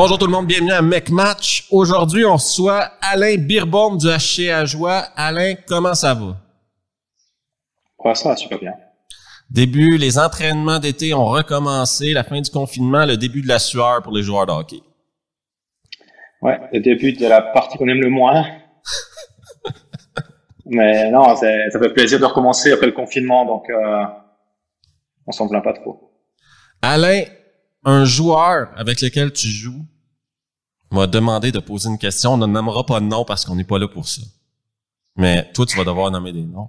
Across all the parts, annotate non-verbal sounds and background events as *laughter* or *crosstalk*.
Bonjour tout le monde, bienvenue à Mec Match. Aujourd'hui, on reçoit Alain Birbaume du HC à Joie. Alain, comment ça va? Ouais, ça va super bien. Début, les entraînements d'été ont recommencé, la fin du confinement, le début de la sueur pour les joueurs de hockey. Ouais, le début de la partie qu'on aime le moins. *laughs* Mais non, ça fait plaisir de recommencer après le confinement, donc euh, on s'en plaint pas trop. Alain, un joueur avec lequel tu joues m'a demandé de poser une question. On ne nommera pas de nom parce qu'on n'est pas là pour ça. Mais toi, tu vas devoir nommer des noms.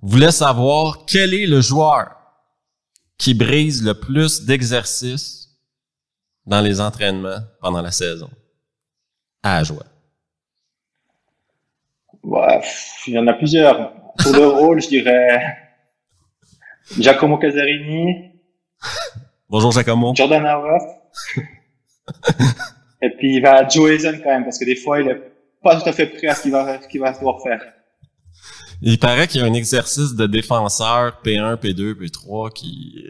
Voulait savoir quel est le joueur qui brise le plus d'exercices dans les entraînements pendant la saison. À joie. Il y en a plusieurs. Pour le rôle, je dirais Giacomo Casarini. Bonjour Giacomo. Jordan Howard. *laughs* Et puis il va Joe Hazen quand même, parce que des fois, il est pas tout à fait prêt à ce qu'il va, qu'il va devoir faire. Il paraît qu'il y a un exercice de défenseur P1, P2, P3 qui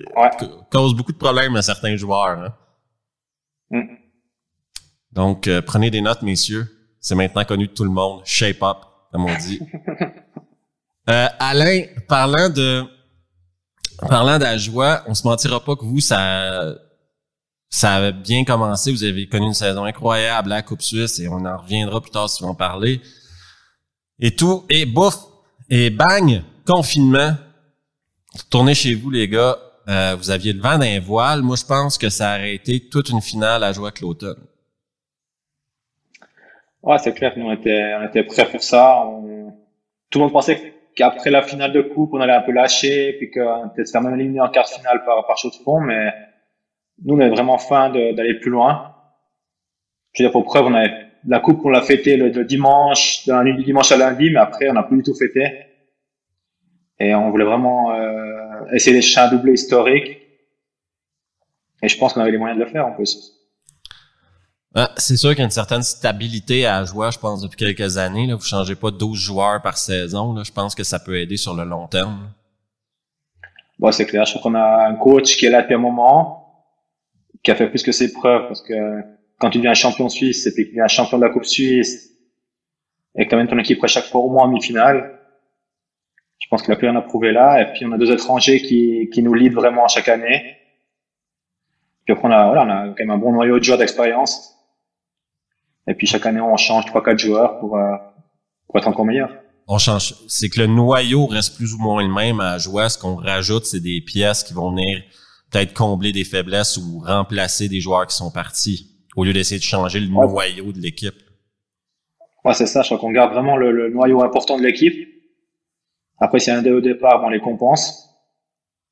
cause beaucoup de problèmes à certains joueurs. Hein. Mm. Donc, euh, prenez des notes, messieurs. C'est maintenant connu de tout le monde. Shape up, comme on dit. *laughs* euh, Alain, parlant de parlant d'Ajoie, on se mentira pas que vous, ça ça avait bien commencé. Vous avez connu une saison incroyable à la Coupe Suisse et on en reviendra plus tard si vous en parler. Et tout. Et bouf, et bang, confinement. Tournez chez vous, les gars. Euh, vous aviez le vent d'un voile. Moi, je pense que ça aurait été toute une finale à jouer avec l'automne. Ouais, c'est clair. Nous, on était, on prêts pour ça. Tout le monde pensait qu'après la finale de coupe, on allait un peu lâcher, puis qu'on était se même éliminé en quart finale par, par chaud de fond, mais nous, on est vraiment fin d'aller plus loin. Je veux dire, pour preuve, on avait la coupe, on l'a fêté le, dimanche, dans la nuit du dimanche à lundi, mais après, on n'a plus du tout fêté. Et on voulait vraiment euh, essayer d'échapper un doublé historique. Et je pense qu'on avait les moyens de le faire en plus. Ah, c'est sûr qu'il y a une certaine stabilité à jouer, je pense, depuis quelques années. Là. Vous changez pas 12 joueurs par saison. Là. Je pense que ça peut aider sur le long terme. Bon, c'est clair. Je crois qu'on a un coach qui est là depuis un moment, qui a fait plus que ses preuves, parce que quand tu deviens champion suisse et puis que tu deviens champion de la Coupe suisse et que tu ton équipe à chaque fois au moins en demi-finale, je pense qu'il a plus rien à prouver là. Et puis on a deux étrangers qui, qui nous lead vraiment chaque année. Puis après on a, voilà, on a quand même un bon noyau de joueurs d'expérience. Et puis chaque année on change trois quatre joueurs pour, euh, pour être encore meilleur. On change. C'est que le noyau reste plus ou moins le même à jouer. Ce qu'on rajoute, c'est des pièces qui vont venir peut-être combler des faiblesses ou remplacer des joueurs qui sont partis au lieu d'essayer de changer le noyau de l'équipe. Ouais, c'est ça. Je crois qu'on garde vraiment le, noyau important de l'équipe. Après, s'il y a un dé au départ, on les compense.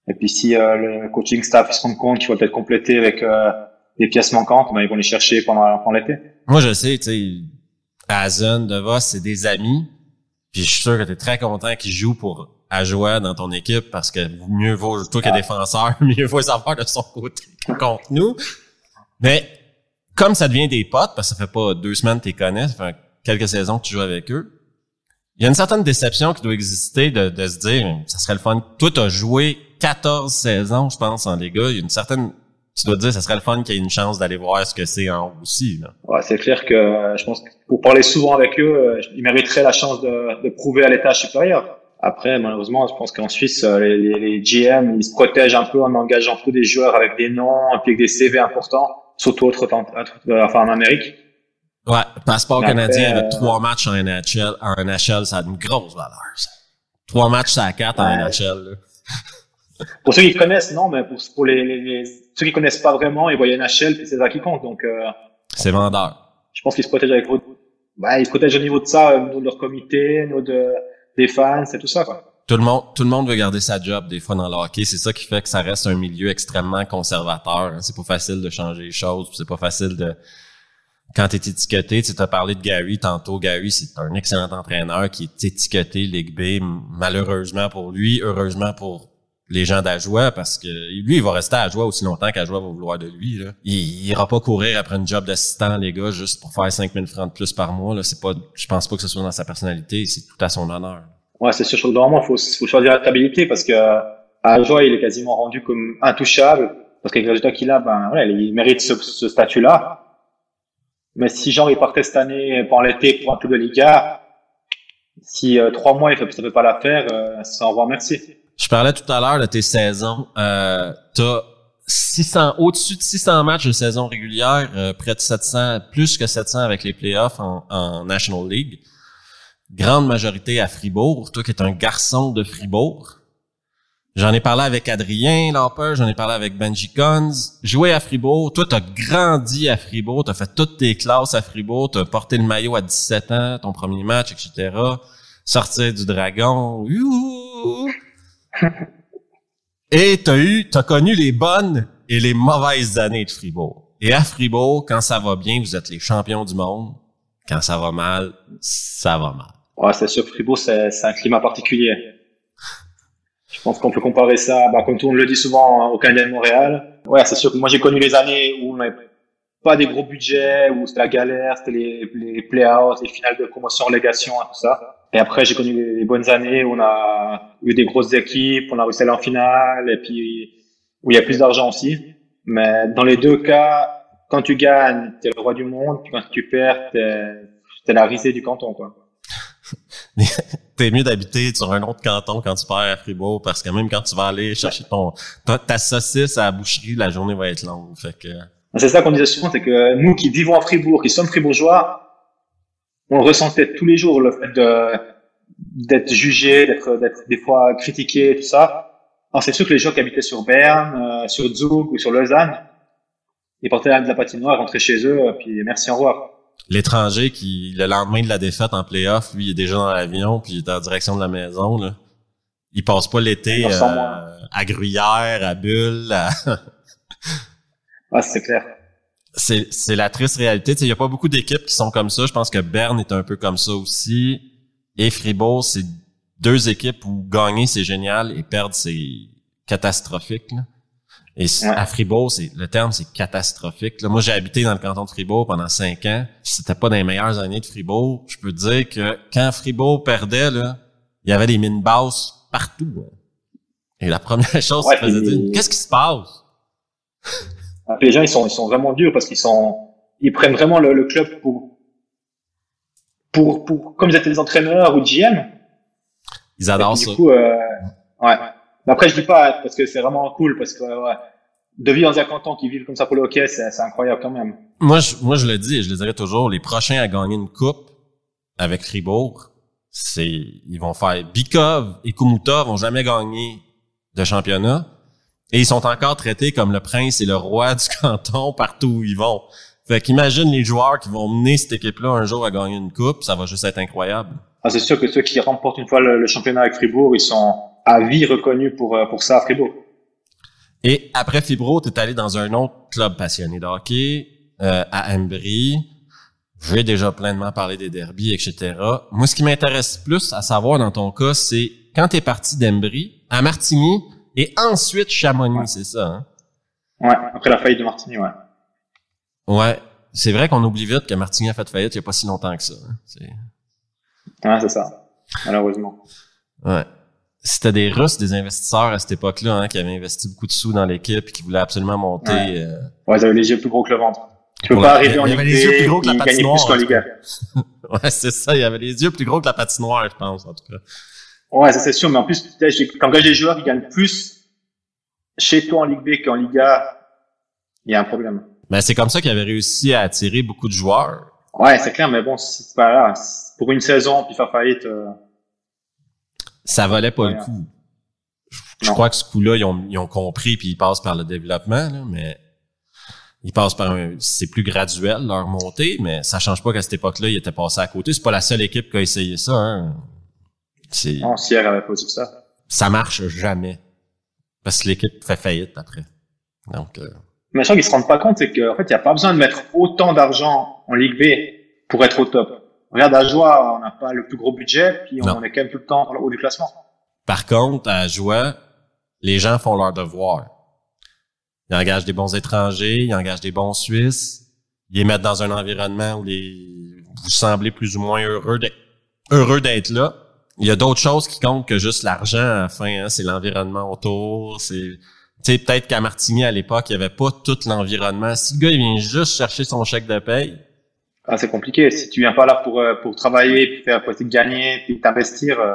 Et puis, si euh, le coaching staff se rend compte qu'il va peut-être compléter avec euh, des pièces manquantes, ben, ils vont les chercher pendant, pendant l'été. Moi, je sais, tu sais, Hazen, DeVos, c'est des amis. Puis je suis sûr que tu es très content qu'ils jouent pour jouer dans ton équipe parce que mieux vaut toi que ah. défenseur, *laughs* mieux vaut savoir de son côté *laughs* contre nous. Mais comme ça devient des potes, parce que ça fait pas deux semaines que tu les connais, ça fait quelques saisons que tu joues avec eux, il y a une certaine déception qui doit exister de, de se dire, ça serait le fun. Toi, tu as joué 14 saisons, je pense, en Liga. Il y a une certaine... Tu dois te dire, ça serait le fun qu'il y ait une chance d'aller voir ce que c'est en haut aussi. Là. Ouais, c'est clair que euh, je pense que pour parler souvent avec eux, euh, ils mériteraient la chance de, de prouver à l'étage supérieur. Après, malheureusement, je pense qu'en Suisse, euh, les, les, GM, ils se protègent un peu en engageant peu des joueurs avec des noms et puis avec des CV importants surtout autre, enfin en Amérique. Ouais, passeport canadien avec euh, trois matchs en NHL, en NHL, ça a une grosse valeur. Ça. Trois matchs à quatre en NHL. pour ceux qui connaissent, non, mais pour, pour les, les, ceux qui connaissent pas vraiment, ils voient NHL puis c'est ça qui compte. Donc euh, c'est vendeur. Je pense qu'ils se protègent avec votre, bah, ils se protègent au niveau de ça, au niveau de leur comité, au niveau de, des fans, c'est tout ça. Quoi tout le monde, tout le monde veut garder sa job des fois dans le hockey. C'est ça qui fait que ça reste un milieu extrêmement conservateur. Hein. C'est pas facile de changer les choses. C'est pas facile de quand tu es étiqueté, tu as parlé de Gary tantôt. Gary, c'est un excellent entraîneur qui est étiqueté Ligue B, malheureusement pour lui, heureusement pour les gens d'Ajoie, parce que lui, il va rester à Ajoie aussi longtemps qu'Ajoie va vouloir de lui. Là. Il, il ira pas courir après une job d'assistant, les gars, juste pour faire 5000 francs de plus par mois. Là. C'est pas, je pense pas que ce soit dans sa personnalité, c'est tout à son honneur. Ouais, c'est sûr. Normalement, il faut, choisir la stabilité parce que à Joie, il est quasiment rendu comme intouchable parce qu'avec le résultat qu'il a, ben voilà, il mérite ce, statut-là. Mais si genre il partait cette année pendant l'été pour un peu de Liga, si euh, trois mois il fait, ça fait pas l'affaire, euh, ça revoir merci. Je parlais tout à l'heure de tes saisons. Euh, t'as 600, au-dessus de 600 matchs de saison régulière, euh, près de 700, plus que 700 avec les playoffs en, en National League. Grande majorité à Fribourg. Toi qui es un garçon de Fribourg. J'en ai parlé avec Adrien Lauper, j'en ai parlé avec Benji Cons. Joué à Fribourg, toi t'as grandi à Fribourg, t'as fait toutes tes classes à Fribourg, t'as porté le maillot à 17 ans, ton premier match, etc. Sortir du dragon, et t'as eu, t'as connu les bonnes et les mauvaises années de Fribourg. Et à Fribourg, quand ça va bien, vous êtes les champions du monde. Quand ça va mal, ça va mal. Ouais, c'est sûr, Fribourg, c'est un climat particulier. Je pense qu'on peut comparer ça, bah, comme tout le dit souvent, hein, au Canadien de Montréal. Ouais, c'est sûr que moi j'ai connu les années où on n'avait pas des gros budgets, où c'était la galère, c'était les, les play-outs, les finales de promotion, relégation, et tout ça. Et après, j'ai connu les bonnes années où on a eu des grosses équipes, on a réussi à aller en finale, et puis où il y a plus d'argent aussi. Mais dans les deux cas, quand tu gagnes, t'es le roi du monde, puis quand tu perds, t'es es la risée du canton, quoi. *laughs* t'es mieux d'habiter sur un autre canton quand tu perds à Fribourg parce que même quand tu vas aller chercher ton ta, saucisse à la boucherie, la journée va être longue. Fait que c'est ça qu'on disait souvent, c'est que nous qui vivons à Fribourg, qui sommes fribourgeois, on ressentait tous les jours le fait de d'être jugé, d'être d'être des fois critiqué, tout ça. Alors c'est sûr que les gens qui habitaient sur Berne, euh, sur Zug ou sur Lausanne, ils portaient de la patinoire, rentraient chez eux, puis merci au revoir l'étranger qui, le lendemain de la défaite en playoff, lui, il est déjà dans l'avion, puis il est en direction de la maison, là. Il passe pas l'été euh, à Gruyère, à Bulle, à... ah, c'est clair. C'est, c'est la triste réalité. Il y a pas beaucoup d'équipes qui sont comme ça. Je pense que Berne est un peu comme ça aussi. Et Fribourg, c'est deux équipes où gagner, c'est génial, et perdre, c'est catastrophique. Là. Et à Fribourg, c'est le terme, c'est catastrophique. Là, moi, j'ai habité dans le canton de Fribourg pendant cinq ans. C'était pas dans les meilleures années de Fribourg. Je peux te dire que quand Fribourg perdait, là, il y avait des mines basses partout. Et la première *laughs* chose, ouais, c'est dire, qu'est-ce qui se passe? Ah, les gens, ils sont, ils sont vraiment durs parce qu'ils sont, ils prennent vraiment le, club pour, pour, pour, comme ils étaient des entraîneurs ou GM. Ils adorent ça. Du coup, euh, ouais. Mais après, je dis pas parce que c'est vraiment cool, parce que ouais, de vivre dans un canton qui vit comme ça pour le hockey, c'est incroyable quand même. Moi, je, moi, je le dis et je le dirais toujours, les prochains à gagner une coupe avec Fribourg, c'est ils vont faire Bikov et Kumuta vont jamais gagner de championnat et ils sont encore traités comme le prince et le roi du *laughs* canton partout où ils vont. Fait qu'imagine les joueurs qui vont mener cette équipe-là un jour à gagner une coupe, ça va juste être incroyable. Ah, c'est sûr que ceux qui remportent une fois le championnat avec Fribourg, ils sont à vie reconnu pour, euh, pour ça à Fribourg. Et après Fribourg, tu es allé dans un autre club passionné de hockey, euh, à Embry. J'ai déjà pleinement parlé des derbies, etc. Moi, ce qui m'intéresse plus à savoir dans ton cas, c'est quand tu es parti d'Embry à Martigny et ensuite Chamonix, c'est ça, hein? Ouais, après la faillite de Martigny, ouais. Ouais, c'est vrai qu'on oublie vite que Martigny a fait faillite il n'y a pas si longtemps que ça. Hein? Ouais, c'est ça, malheureusement. Ouais c'était des Russes, des investisseurs à cette époque-là, hein, qui avaient investi beaucoup de sous dans l'équipe et qui voulaient absolument monter. Ouais, euh... ouais ils avaient les yeux plus gros que le ventre. Tu peux pas arriver en Ligue les yeux plus gros que la patinoire. Plus Ligue *laughs* ouais, c'est ça. Il y avait les yeux plus gros que la patinoire, je pense, en tout cas. Ouais, ça c'est sûr. Mais en plus, quand tu des joueurs qui gagnent plus chez toi en Ligue B qu'en Liga, il y a un problème. Mais c'est comme ça qu'ils avaient réussi à attirer beaucoup de joueurs. Ouais, c'est clair. Mais bon, c'est pas là. Pour une saison, puis faire faillite. Euh ça valait pas le coup. Je, crois que ce coup-là, ils ont, ils ont compris puis ils passent par le développement, là, mais ils passent par un, c'est plus graduel leur montée, mais ça change pas qu'à cette époque-là, ils étaient passés à côté. C'est pas la seule équipe qui a essayé ça, hein. C'est. Avait pas dit ça. Ça marche jamais. Parce que l'équipe fait faillite après. Donc, euh... Mais je crois qu'ils se rendent pas compte, c'est qu'en fait, il n'y a pas besoin de mettre autant d'argent en Ligue B pour être au top. Regarde, à Joie, on n'a pas le plus gros budget, puis on est quand même tout le temps au haut du classement. Par contre, à Joie, les gens font leur devoir. Ils engagent des bons étrangers, ils engagent des bons Suisses, ils les mettent dans un environnement où les, vous semblez plus ou moins heureux d'être, heureux d'être là. Il y a d'autres choses qui comptent que juste l'argent à la fin, hein, c'est l'environnement autour, c'est, tu sais, peut-être qu'à Martigny, à l'époque, il n'y avait pas tout l'environnement. Si le gars, il vient juste chercher son chèque de paye, Ah, c'est compliqué. Si tu viens pas là pour, euh, pour travailler, puis faire, pour gagner, puis t'investir. Euh,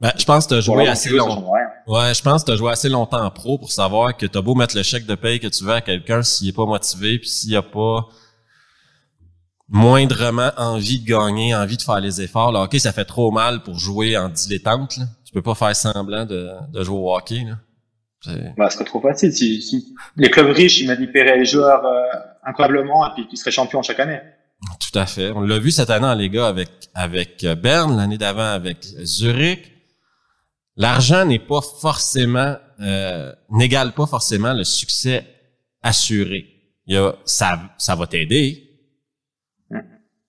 ben, je pense que tu as joué assez longtemps. Ouais, je pense que tu joué assez longtemps en pro pour savoir que tu as beau mettre le chèque de paye que tu veux à quelqu'un s'il est pas motivé puis s'il a pas moindrement envie de gagner, envie de faire les efforts. Le hockey, ça fait trop mal pour jouer en dilettante. Là. Tu peux pas faire semblant de, de jouer au hockey. Là. Bah, ce serait trop facile. Si, les clubs riches, ils manipulaient les joueurs euh, incroyablement et puis ils seraient champions chaque année. Tout à fait. On l'a vu cette année en Liga avec avec euh, Berne, l'année d'avant avec Zurich. L'argent n'est pas forcément euh, n'égale pas forcément le succès assuré. Il y a, ça ça va t'aider.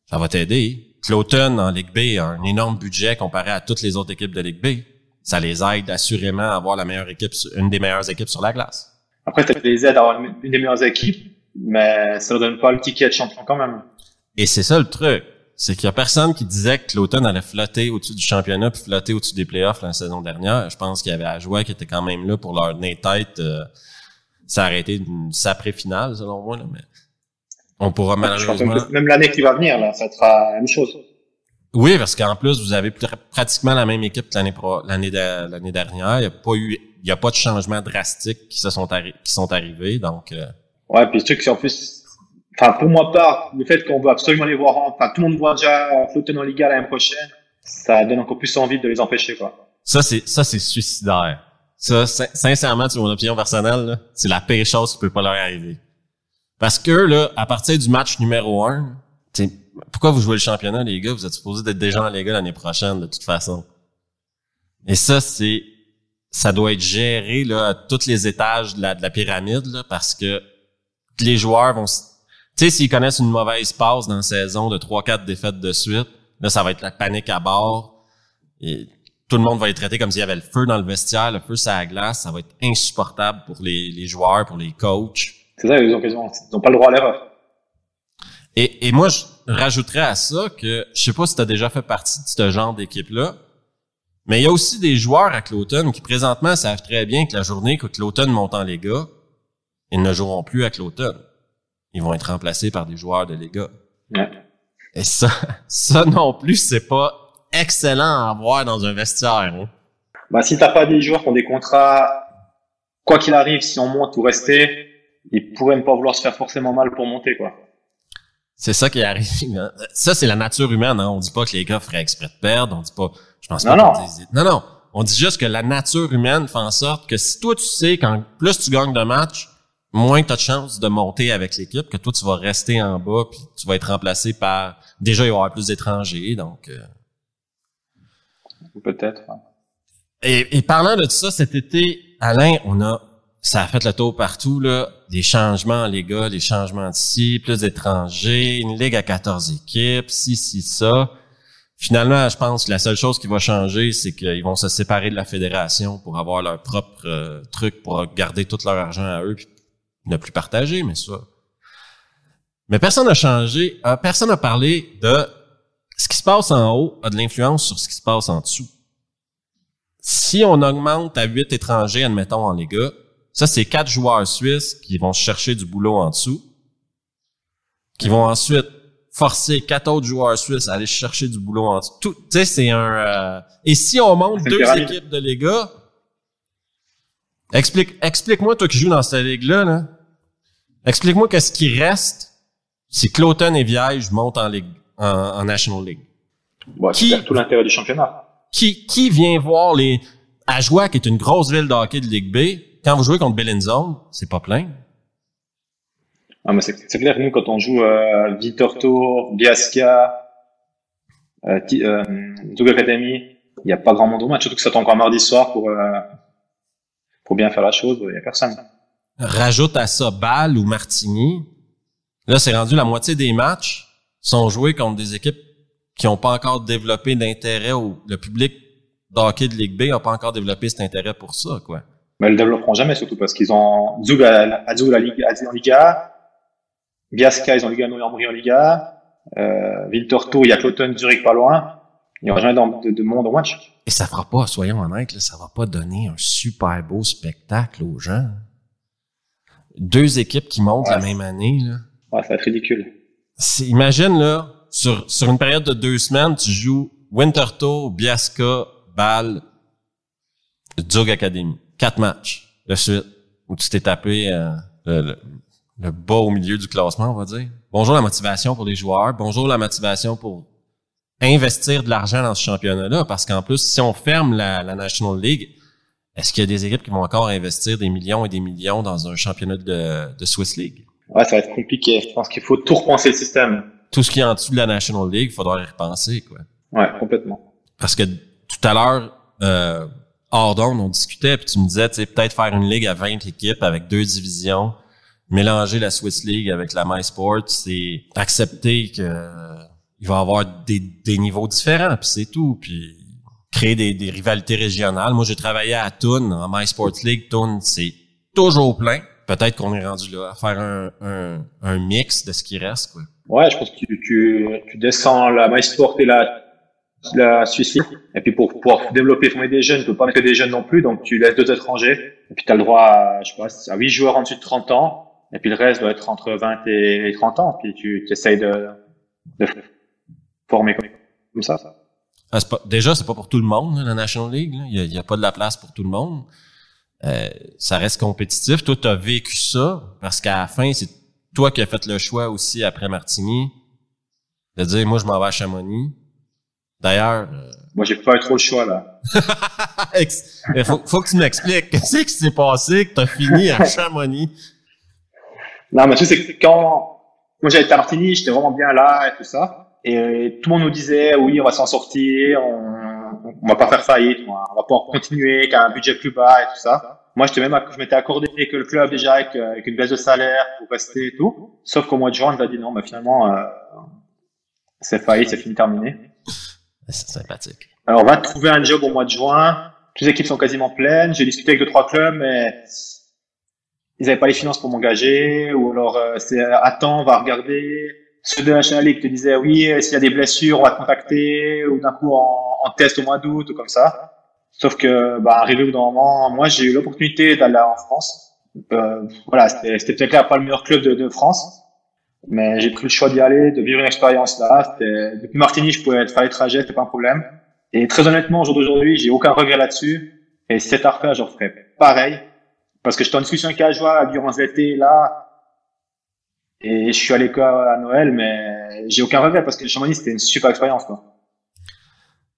Ça va t'aider. Cloton en Ligue B a un énorme budget comparé à toutes les autres équipes de Ligue B ça les aide assurément à avoir la meilleure équipe, une des meilleures équipes sur la glace. Après, ça les aide à avoir une des meilleures équipes, mais ça ne donne pas le ticket de champion quand même. Et c'est ça le truc. C'est qu'il y a personne qui disait que l'automne allait flotter au-dessus du championnat puis flotter au-dessus des playoffs la saison dernière. Je pense qu'il y avait à jouer qui était quand même là pour leur nez tête. Euh, ça a arrêté une saprée finale, selon moi, là, mais on pourra malheureusement... même l'année qui va venir, là, ça sera la même chose. Oui, parce qu'en plus, vous avez pratiquement la même équipe que l'année l'année l'année dernière. Il n'y a pas eu, il y a pas de changements drastiques qui se sont qui sont arrivés, donc. Euh... Ouais, puis le truc c'est en plus, enfin pour moi part, le fait qu'on veut absolument les voir, enfin tout le monde voit déjà flotter en Liga l'année prochaine, ça donne encore plus envie de les empêcher quoi. Ça c'est ça c'est suicidaire. Ça, sincèrement, c'est mon opinion personnelle, c'est la pire chose qui peut pas leur arriver. Parce que là, à partir du match numéro un, pourquoi vous jouez le championnat, les gars? Vous êtes supposés d'être déjà en Liga l'année prochaine, de toute façon. Et ça, c'est, ça doit être géré, là, à tous les étages de la, de la pyramide, là, parce que les joueurs vont, tu sais, s'ils connaissent une mauvaise passe dans la saison de 3-4 défaites de suite, là, ça va être la panique à bord. Tout le monde va être traité comme s'il y avait le feu dans le vestiaire, le feu sur la glace. Ça va être insupportable pour les joueurs, pour les coachs. C'est ça, ils ont, ils ont pas le droit à l'erreur. Et, et moi, je rajouterais à ça que je sais pas si tu as déjà fait partie de ce genre d'équipe-là, mais il y a aussi des joueurs à Cloton qui présentement savent très bien que la journée que Cloton monte en Liga, ils ne joueront plus à Cloton. Ils vont être remplacés par des joueurs de Liga. Et ça, *laughs* ça non plus, c'est pas excellent à avoir dans un vestiaire. Hein. Bah, si t'as pas des joueurs qui ont des contrats, quoi qu'il arrive, si on monte ou rester, ils pourraient ne pas vouloir se faire forcément mal pour monter, quoi. C'est ça qui arrive. Ça, c'est la nature humaine. Hein. On dit pas que les gars feraient exprès de perdre. On dit pas. Je pense pas. Non, non. non, non. On dit juste que la nature humaine fait en sorte que si toi tu sais quand plus tu gagnes de matchs, moins tu as de chances de monter avec l'équipe, que toi tu vas rester en bas puis tu vas être remplacé par. Déjà, il va y avoir plus d'étrangers, donc. Euh... Peut-être. Et, et parlant de tout ça, cet été, Alain, on a ça a fait le tour partout, là. Des changements les gars, des changements d'ici, plus d'étrangers, une ligue à 14 équipes, si, si, ça. Finalement, je pense que la seule chose qui va changer, c'est qu'ils vont se séparer de la fédération pour avoir leur propre euh, truc, pour garder tout leur argent à eux, puis ne plus partager, mais ça. Mais personne n'a changé, euh, personne n'a parlé de ce qui se passe en haut a de l'influence sur ce qui se passe en dessous. Si on augmente à huit étrangers, admettons, en les ça, c'est quatre joueurs suisses qui vont chercher du boulot en dessous, qui vont ensuite forcer quatre autres joueurs suisses à aller chercher du boulot en dessous. Tu sais, c'est un... Euh, et si on monte deux équipes de Liga, explique, explique-moi, toi qui joues dans cette ligue-là, là, explique-moi qu'est-ce qui reste si Cloton et Viège montent en Ligue, en, National League. qui, tout l'intérêt du championnat. Qui, qui vient voir les... Ajoie, qui est une grosse ville de hockey de Ligue B, quand vous jouez contre Bellinzone, c'est pas plein. Ah, mais c'est clair, nous, quand on joue euh, Vitor Tour, Biasca, euh, euh, Academy, il n'y a pas grand monde au match, surtout que ça tombe encore mardi soir pour, euh, pour bien faire la chose, il n'y a personne. Rajoute à ça Bâle ou Martigny. Là, c'est rendu la moitié des matchs sont joués contre des équipes qui n'ont pas encore développé d'intérêt ou le public d'hockey de Ligue B n'a pas encore développé cet intérêt pour ça, quoi. Mais ils le développeront jamais, surtout parce qu'ils ont Zug à, Zug la Ligue, en Liga, Biasca, ils ont Liga Ambry en Liga, euh, Viltorto, il y a Cloton, Zurich pas loin. Il n'y aura jamais de, de, monde au match. Et ça fera pas, soyons honnêtes, là, ça va pas donner un super beau spectacle aux gens. Deux équipes qui montent la même année, là. Ouais, ça va être ridicule. Imagine, là, sur, sur une période de deux semaines, tu joues Winterthur, Biasca, Bâle, Zug Academy. Quatre matchs de suite où tu t'es tapé euh, le, le, bas au milieu du classement, on va dire. Bonjour la motivation pour les joueurs. Bonjour la motivation pour investir de l'argent dans ce championnat-là. Parce qu'en plus, si on ferme la, la National League, est-ce qu'il y a des équipes qui vont encore investir des millions et des millions dans un championnat de, de Swiss League? Ouais, ça va être compliqué. Je pense qu'il faut tout repenser le système. Tout ce qui est en dessous de la National League, il faudra y repenser, quoi. Ouais, complètement. Parce que tout à l'heure, euh, hors on discutait, puis tu me disais, tu sais, peut-être faire une ligue à 20 équipes avec deux divisions, mélanger la Swiss League avec la MySports, c'est accepter que euh, il va y avoir des, des niveaux différents, puis c'est tout. Puis créer des, des rivalités régionales. Moi, j'ai travaillé à Thun, en MySports League. Thun, c'est toujours plein. Peut-être qu'on est rendu là à faire un, un, un, mix de ce qui reste. Quoi. Ouais, je pense que tu, tu, tu descends la MySport et la la Suisse et puis pour pouvoir développer former des jeunes tu peux pas mettre des jeunes non plus donc tu laisses deux étrangers et puis tu as le droit à, je sais pas, à 8 joueurs en dessus de 30 ans et puis le reste doit être entre 20 et 30 ans puis tu essayes de, de former comme ça ah, pas, déjà, c'est pas pour tout le monde, la National League. Il n'y a, pas de la place pour tout le monde. Euh, ça reste compétitif. Toi, tu as vécu ça parce qu'à la fin, c'est toi qui as fait le choix aussi après Martigny de dire moi je m'en vais à Chamonix. D'ailleurs. Euh... Moi j'ai pas eu trop le choix là. *laughs* Il faut, faut que tu m'expliques. Qu'est-ce qui s'est passé que tu as fini à Chamonix? Non, mais tu sais, c'est quand moi j'avais été à Martigny, j'étais vraiment bien là et tout ça. Et tout le monde nous disait, oui, on va s'en sortir, on, on va pas faire faillite, on va pouvoir continuer, avec un budget plus bas et tout ça. Moi, j'étais même, je m'étais accordé avec le club déjà avec, avec, une baisse de salaire pour rester et tout. Sauf qu'au mois de juin, on a dit non, mais finalement, euh, c'est faillite, c'est fini, terminé. C'est sympathique. Alors, on va trouver un job au mois de juin. Toutes les équipes sont quasiment pleines. J'ai discuté avec deux, trois clubs, mais ils n'avaient pas les finances pour m'engager. Ou alors, euh, c'est attends, on va regarder ceux de la National League te disaient oui, s'il y a des blessures, on va te contacter, ou d'un coup en, en, test au mois d'août, ou comme ça. Sauf que, bah, arrivé au moment, moi, j'ai eu l'opportunité d'aller en France. Euh, voilà, c'était peut-être pas le meilleur club de France, mais j'ai pris le choix d'y aller, de vivre une expérience là. Depuis Martigny, je pouvais faire les trajets, c'était pas un problème. Et très honnêtement, au jour d'aujourd'hui, j'ai aucun regret là-dessus. Et si c'était à refaire, je referais pareil. Parce que j'étais en discussion avec Ajoie durant l'été, là, et je suis allé quoi à Noël, mais j'ai aucun regret parce que le Chamonix, c'était une super expérience. Quoi.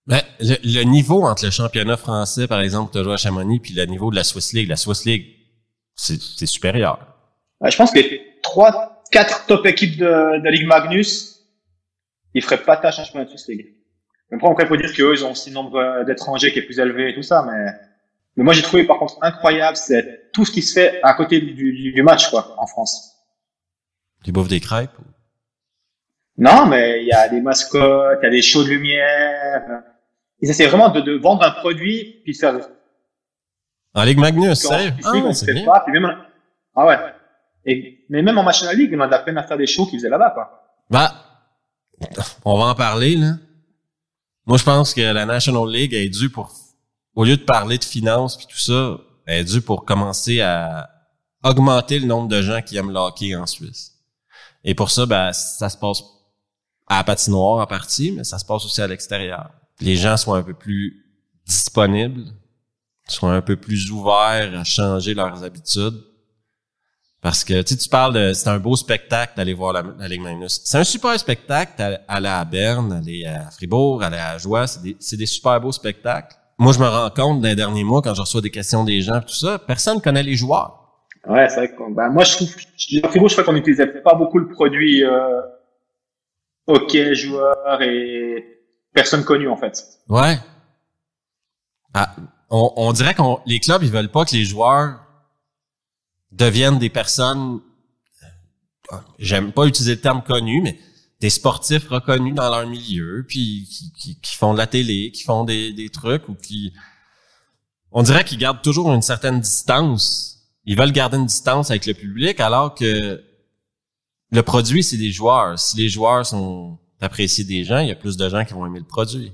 Ben, le, niveau entre le championnat français, par exemple, tu as joué à Chamonix, puis le niveau de la Swiss League, la Swiss League, c'est supérieur. je pense que les trois, quatre top équipes de, de Ligue Magnus, ils feraient pas tâche en championnat de. Même après, on peut dire qu'eux, ils ont aussi un nombre d'étrangers qui est plus élevé et tout ça, mais, mais moi, j'ai trouvé par contre incroyable, c'est tout ce qui se fait à côté du, du match, quoi, en France. Tu bouffes des crêpes? Non, mais il y a des mascottes, il y a des shows de lumière. Ils essaient vraiment de, de vendre un produit puis faire. En Ligue Magnus, c'est ah, c'est bien. Pas, même... Ah ouais. Et, mais même en National League, on a de la peine à faire des shows qu'ils faisaient là-bas, quoi. Bah, on va en parler, là. Moi, je pense que la National League est due pour, au lieu de parler de finances puis tout ça, elle est due pour commencer à augmenter le nombre de gens qui aiment le hockey en Suisse. Et pour ça, ben, ça se passe à la patinoire en partie, mais ça se passe aussi à l'extérieur. Les gens sont un peu plus disponibles, sont un peu plus ouverts à changer leurs habitudes. Parce que tu, tu parles de c'est un beau spectacle d'aller voir la, Ligue Magnus. C'est un super spectacle d'aller à Berne, aller à Fribourg, aller à Joie. C'est des, des, super beaux spectacles. Moi, je me rends compte dans les derniers mois, quand je reçois des questions des gens, tout ça, personne connaît les joueurs. Ouais, c'est vrai que ben, moi je trouve, je, je crois qu'on n'utilisait pas beaucoup le produit euh, hockey, joueur et personne connue en fait. Ouais. Ah, on, on dirait que les clubs ils veulent pas que les joueurs deviennent des personnes. Euh, j'aime pas utiliser le terme connu, mais des sportifs reconnus dans leur milieu, puis qui, qui, qui font de la télé, qui font des, des trucs ou qui. On dirait qu'ils gardent toujours une certaine distance ils veulent garder une distance avec le public alors que le produit, c'est des joueurs. Si les joueurs sont appréciés des gens, il y a plus de gens qui vont aimer le produit.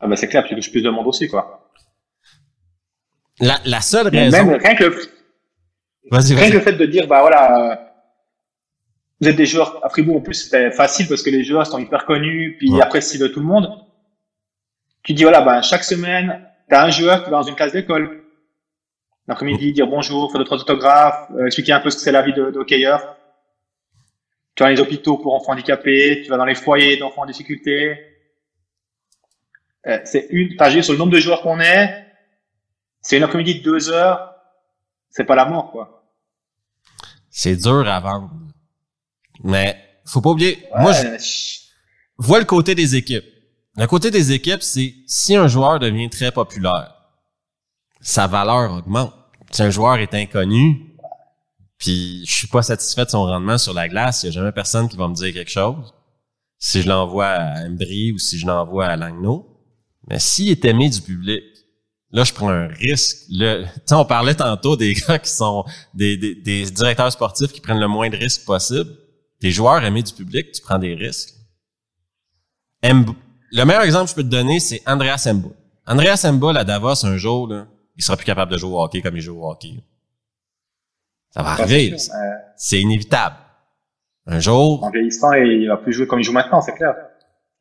Ah ben c'est clair, tu touches plus de monde aussi, quoi. La, la seule raison... Même rien que le, vas -y, rien que le fait de dire, bah voilà, vous êtes des joueurs à Fribourg en plus c'était facile parce que les joueurs sont hyper connus puis appréciés de tout le monde. Tu dis voilà ben chaque semaine tu as un joueur qui va dans une classe d'école. L'après-midi dire bonjour, faire deux trois autographes, euh, expliquer un peu ce que c'est la vie de, de hockeyeur. Tu vas dans les hôpitaux pour enfants handicapés, tu vas dans les foyers d'enfants en difficulté. Euh, c'est une, enfin, sur le nombre de joueurs qu'on est, c'est une après-midi de deux heures, c'est pas la mort quoi. C'est dur à vendre. Mais faut pas oublier, moi, je vois le côté des équipes. Le côté des équipes, c'est si un joueur devient très populaire, sa valeur augmente. Si un joueur est inconnu, puis je suis pas satisfait de son rendement sur la glace, il y a jamais personne qui va me dire quelque chose. Si je l'envoie à Embry ou si je l'envoie à Langno. Mais s'il est aimé du public, là, je prends un risque. Le, on parlait tantôt des *laughs* gars qui sont des, des, des directeurs sportifs qui prennent le moins de risques possible. Des joueurs aimés du public, tu prends des risques. le meilleur exemple que je peux te donner, c'est Andreas Emba. Andreas Emba, à Davos, un jour, là, il sera plus capable de jouer au hockey comme il joue au hockey. Ça va arriver. C'est inévitable. Un jour. En vieillissant, il va plus jouer comme il joue maintenant, c'est clair.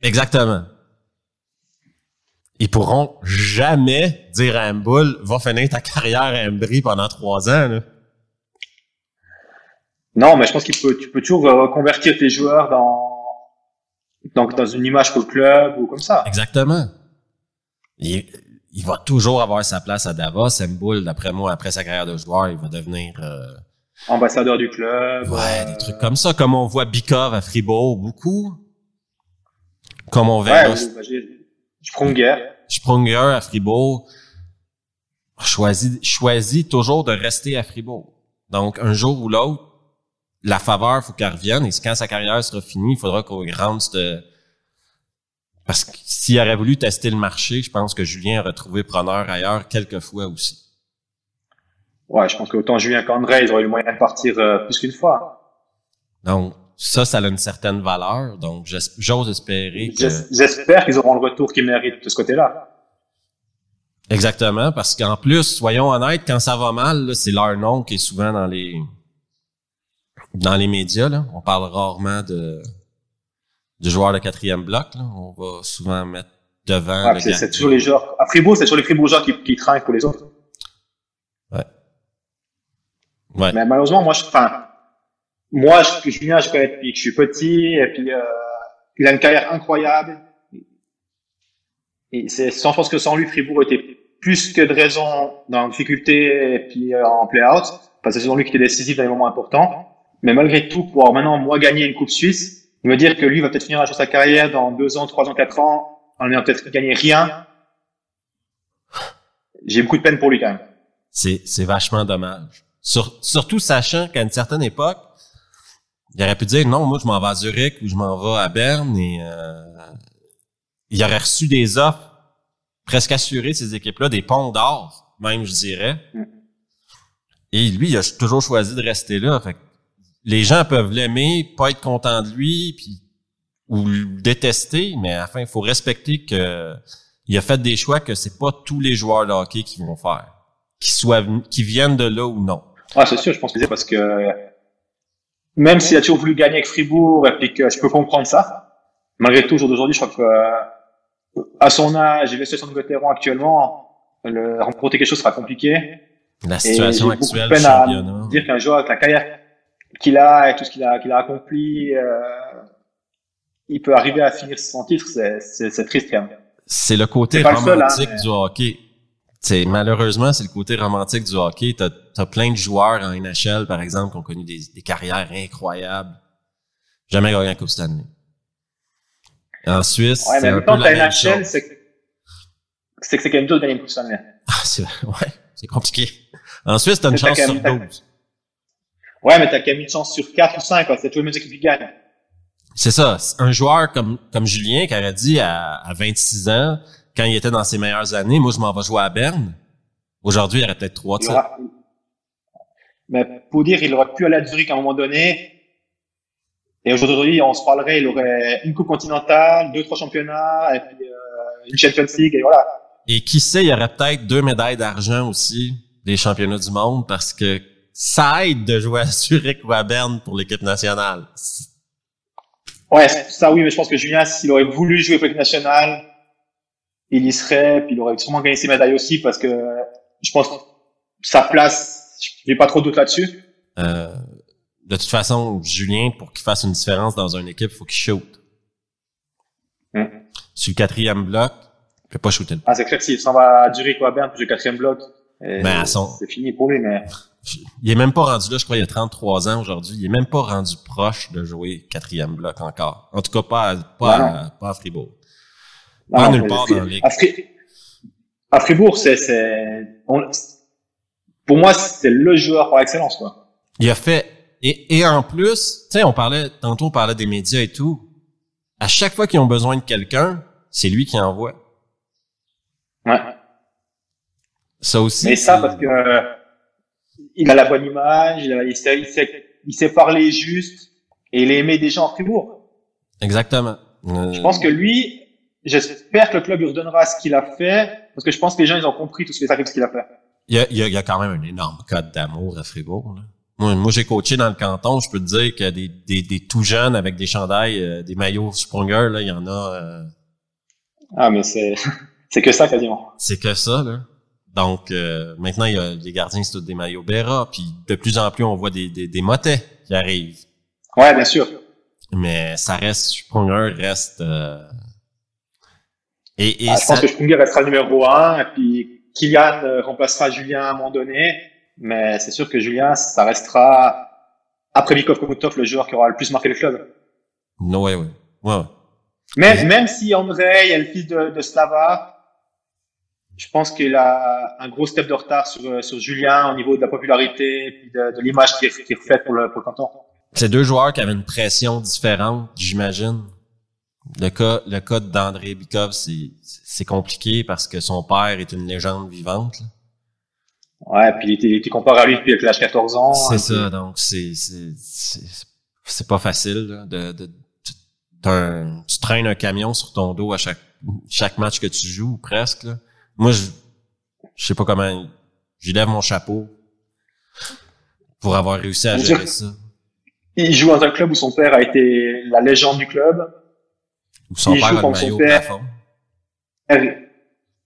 Exactement. Ils pourront jamais dire à Mboul, va finir ta carrière à Embry pendant trois ans, là. Non, mais je pense qu'il peut, tu peux toujours reconvertir tes joueurs dans, dans, dans une image pour le club ou comme ça. Exactement. Il, il va toujours avoir sa place à Davos. Mboul, d'après moi, après sa carrière de joueur, il va devenir euh, ambassadeur du club. Ouais, des trucs comme ça, comme on voit Bikov à Fribourg beaucoup. Comme on verra. Ouais, Sprunger. Sprunger à Fribourg choisit toujours de rester à Fribourg. Donc, un jour ou l'autre, la faveur, faut qu'elle revienne. Et quand sa carrière sera finie, il faudra qu'on rentre cette... Parce que s'il aurait voulu tester le marché, je pense que Julien aurait trouvé preneur ailleurs quelques fois aussi. Ouais, je pense qu'autant Julien qu'André, ils auraient eu le moyen de partir euh, plus qu'une fois. Donc, ça, ça a une certaine valeur. Donc, j'ose espérer que... J'espère qu'ils auront le retour qu'ils méritent de ce côté-là. Exactement, parce qu'en plus, soyons honnêtes, quand ça va mal, c'est leur nom qui est souvent dans les dans les médias. Là. On parle rarement de du joueur de quatrième bloc. Là. On va souvent mettre devant. c'est toujours les joueurs. À Fribourg, c'est toujours les Fribourgeois qui, qui trinquent pour les autres. Ouais. Ouais. Mais malheureusement, moi, je, enfin, moi, je, Julien, je connais depuis que je suis petit, et puis euh, il a une carrière incroyable. Et c'est, sans, pense que sans lui, Fribourg était plus que de raison dans la difficulté et puis euh, en play-out, parce que c'est lui qui était décisif dans les moments importants. Mais malgré tout, pour maintenant, moi, gagner une Coupe Suisse, me dire que lui va peut-être finir sa carrière dans deux ans, trois ans, quatre ans, en ayant peut-être gagné rien. J'ai beaucoup de peine pour lui quand même. C'est, c'est vachement dommage. surtout sachant qu'à une certaine époque, il aurait pu dire non, moi je m'en vais à Zurich ou je m'en vais à Berne et euh, il aurait reçu des offres presque assurées ces équipes-là, des ponts d'or, même je dirais. Et lui, il a toujours choisi de rester là. Fait les gens peuvent l'aimer, pas être contents de lui, puis ou le détester, mais à la fin, il faut respecter que il a fait des choix que c'est pas tous les joueurs de hockey qui vont faire, qui soient qui viennent de là ou non. Ah, c'est sûr, je pense que c'est parce que même s'il a toujours voulu gagner avec Fribourg, et que je peux comprendre ça, malgré tout, aujourd'hui, je crois que euh, à son âge et la situation de vétéran actuellement, le, remporter quelque chose sera compliqué. La situation actuelle peine à dire qu'un joueur avec la carrière qu'il a et tout ce qu'il a, qu'il a accompli, euh, il peut arriver à finir son titre, c'est triste quand même. C'est le côté hein, romantique du hockey c'est malheureusement c'est le côté romantique du hockey. T'as as plein de joueurs en NHL par exemple qui ont connu des, des carrières incroyables, jamais gagné un Coupe Stanley. En Suisse, c'est un peu la même chose. C'est que c'est quand même dur de gagner une Coupe Stanley. Ah, c'est *laughs* ouais, c'est compliqué. En Suisse, t'as une chance sur 12. Ouais, mais t'as quand même une chance sur 4 ou 5, c'est toujours mêmes équipes qui. C'est ça. Un joueur comme, comme Julien qui aurait dit à, à 26 ans, quand il était dans ses meilleures années, moi, je m'en vais jouer à Berne. Aujourd'hui, il aurait peut-être trois titres. Mais pour dire, il aurait pu aller à Zurich à un moment donné. Et aujourd'hui, on se parlerait, il aurait une coupe continentale, deux, trois championnats, et puis euh, une Champions League, et voilà. Et qui sait, il y aurait peut-être deux médailles d'argent aussi des championnats du monde, parce que ça aide de jouer à Zurich ou à Berne pour l'équipe nationale. Ouais, ça oui, mais je pense que Julien, s'il aurait voulu jouer pour l'équipe nationale, il y serait, puis il aurait sûrement gagné ses médailles aussi parce que je pense que sa place, j'ai pas trop de doute là-dessus. Euh, de toute façon, Julien, pour qu'il fasse une différence dans une équipe, faut qu'il shoot. Hmm. Sur le quatrième bloc, il peut pas shooter Ah, c'est clair s'il s'en va à Zurich ou à Berne, puis le quatrième bloc, ben, c'est fini pour lui, mais... *laughs* Il est même pas rendu là, je crois, il a 33 ans aujourd'hui. Il est même pas rendu proche de jouer quatrième bloc encore. En tout cas, pas, pas, à, pas à Fribourg. pas nulle part dans la ligue. À, Fribourg, c'est, c'est, pour moi, c'est le joueur par excellence, quoi. Il a fait, et, et en plus, tu sais, on parlait, tantôt on parlait des médias et tout. À chaque fois qu'ils ont besoin de quelqu'un, c'est lui qui envoie. Ouais. Ça aussi. Mais ça, parce que, euh, il a la bonne image, il, sait, il, sait, il sait parler juste, et il aimé des gens en Fribourg. Exactement. Euh, je pense que lui, j'espère que le club lui redonnera ce qu'il a fait, parce que je pense que les gens, ils ont compris tous les sacrifices qu'il a fait. Il y a, il y a, quand même un énorme code d'amour à Fribourg. Là. Moi, moi j'ai coaché dans le canton, je peux te dire qu'il y a des, des, des tout jeunes avec des chandails, euh, des maillots Sprunger, là, il y en a. Euh... Ah, mais c'est *laughs* c'est que ça quasiment. C'est que ça, là. Donc euh, maintenant, il y a les gardiens, c'est tous des maillots Berra, puis de plus en plus, on voit des, des, des motets qui arrivent. Ouais, bien sûr. Mais ça reste, Sprunger reste... Euh... Et, et ah, je pense que Sprunger restera numéro un, puis Kylian euh, remplacera Julien à un moment donné, mais c'est sûr que Julien, ça restera, après Vikov Komutov, le joueur qui aura le plus marqué le club. Non, ouais, ouais. ouais, Même, même si André est le fils de, de Slava, je pense qu'il a un gros step de retard sur, euh, sur Julien au niveau de la popularité et de, de l'image qui est, qui est refaite pour le, pour le canton. C'est deux joueurs qui avaient une pression différente, j'imagine. Le cas, le cas d'André Bikov, c'est, c'est compliqué parce que son père est une légende vivante. Là. Ouais, puis il était, il était comparé à lui depuis l'âge 14 ans. C'est hein, ça, donc c'est, c'est, c'est, c'est pas facile là, de, de, tu traînes un camion sur ton dos à chaque, chaque match que tu joues, presque. Là moi, je, je sais pas comment, j'y lève mon chapeau pour avoir réussi à gérer ça. Il joue dans un club où son père a été la légende du club. Où son père a le maillot père.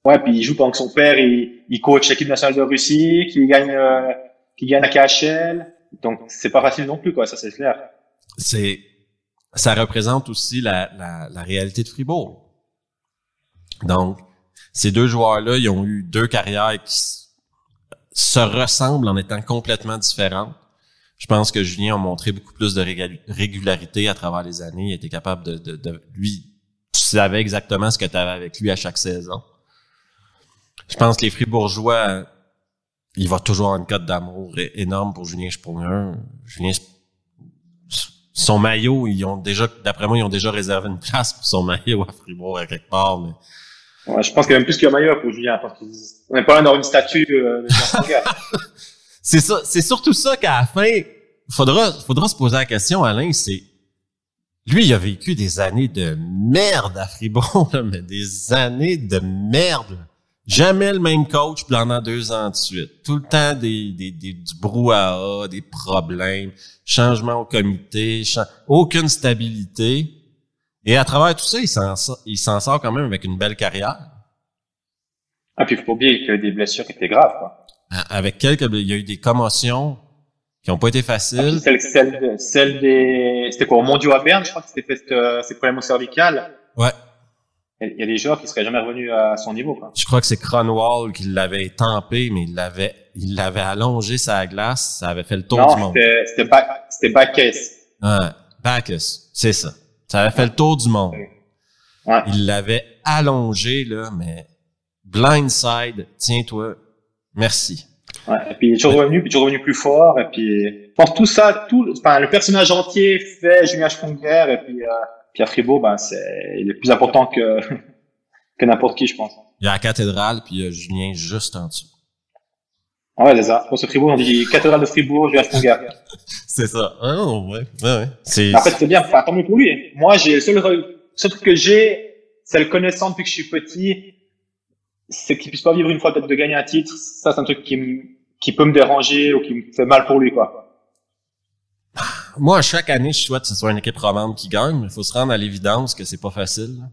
Ouais, puis il joue pendant que son père, il, il coach l'équipe nationale de Russie, qui gagne, euh, qui gagne la KHL. Donc, c'est pas facile non plus, quoi, ça, c'est clair. C'est, ça représente aussi la, la, la réalité de Fribourg. Donc, ces deux joueurs-là, ils ont eu deux carrières qui se ressemblent en étant complètement différentes. Je pense que Julien a montré beaucoup plus de régularité à travers les années. Il était capable de, de, de lui, savais exactement ce que tu avais avec lui à chaque saison. Je pense que les Fribourgeois, il va toujours avoir une cote d'amour énorme pour Julien Sprunger. Julien, son maillot, ils ont déjà, d'après moi, ils ont déjà réservé une place pour son maillot à Fribourg à quelque part, mais Ouais, je pense qu'il y a même plus qu'un maillot pour Julien, parce qu'on n'est pas dans une statue euh, de *laughs* C'est ça, c'est surtout ça qu'à la fin, faudra, faudra se poser la question, Alain, c'est, lui, il a vécu des années de merde à Fribourg, mais des années de merde. Jamais le même coach pendant deux ans de suite. Tout le temps des, des, des du brouhaha, des problèmes, changement au comité, aucune stabilité. Et à travers tout ça, il s'en sort, il s'en sort quand même avec une belle carrière. Ah, puis il faut pas oublier qu'il y a eu des blessures qui étaient graves, quoi. Avec quelques, il y a eu des commotions qui ont pas été faciles. Celle, celle, celle, des, c'était quoi, au Mondiaux à Berne, je crois que c'était fait, euh, ces problèmes au cervical. Ouais. Il y a des joueurs qui seraient jamais revenus à son niveau, quoi. Je crois que c'est Cronwall qui l'avait tempé, mais il l'avait, il l'avait allongé sa glace, ça avait fait le tour du monde. C'était, c'était Bacchus. Ouais, Bacchus, c'est ça. Ça avait fait le tour du monde. Il l'avait allongé, là, mais blindside, tiens-toi, merci. Ouais, et puis il est toujours revenu, puis toujours revenu plus fort, et puis je pense tout ça, tout, enfin, le personnage entier fait Julien Sprunger, et puis, euh, puis à Fribourg, ben, c'est, il est plus important que, *laughs* que n'importe qui, je pense. Il y a la cathédrale, puis il y a Julien juste en dessous. Ouais, c'est ça. Pour ce Fribourg, on dit cathédrale de Fribourg, Julien Sprunger. *laughs* c'est ça. Oh, ouais, ouais, ouais. C'est, en fait, c'est bien, tant mieux pour lui. Moi, j'ai, le seul, seul truc que j'ai, c'est le connaissant depuis que je suis petit, c'est qu'il puisse pas vivre une fois peut-être de gagner un titre. Ça, c'est un truc qui me, qui peut me déranger ou qui me fait mal pour lui, quoi. Moi, chaque année, je souhaite que ce soit une équipe romande qui gagne, mais il faut se rendre à l'évidence que c'est pas facile.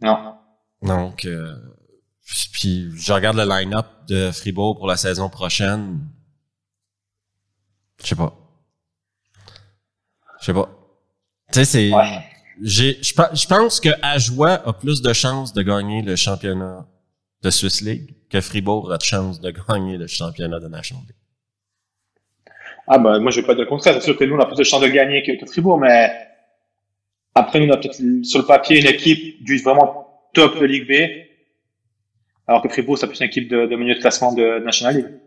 Non. Donc, euh, puis je regarde le line-up de Fribourg pour la saison prochaine. Je sais pas. Je sais pas. Tu sais, c'est. J'ai, je pense que Ajoie a plus de chances de gagner le championnat de Swiss League que Fribourg a de chances de gagner le championnat de National League. Ah ben, moi je vais pas dire le contraire. C'est sûr que nous on a plus de chances de gagner que, Fribourg, mais après nous on a peut-être sur le papier une équipe du vraiment top de Ligue B, alors que Fribourg c'est plus une équipe de, de milieu de classement de National League.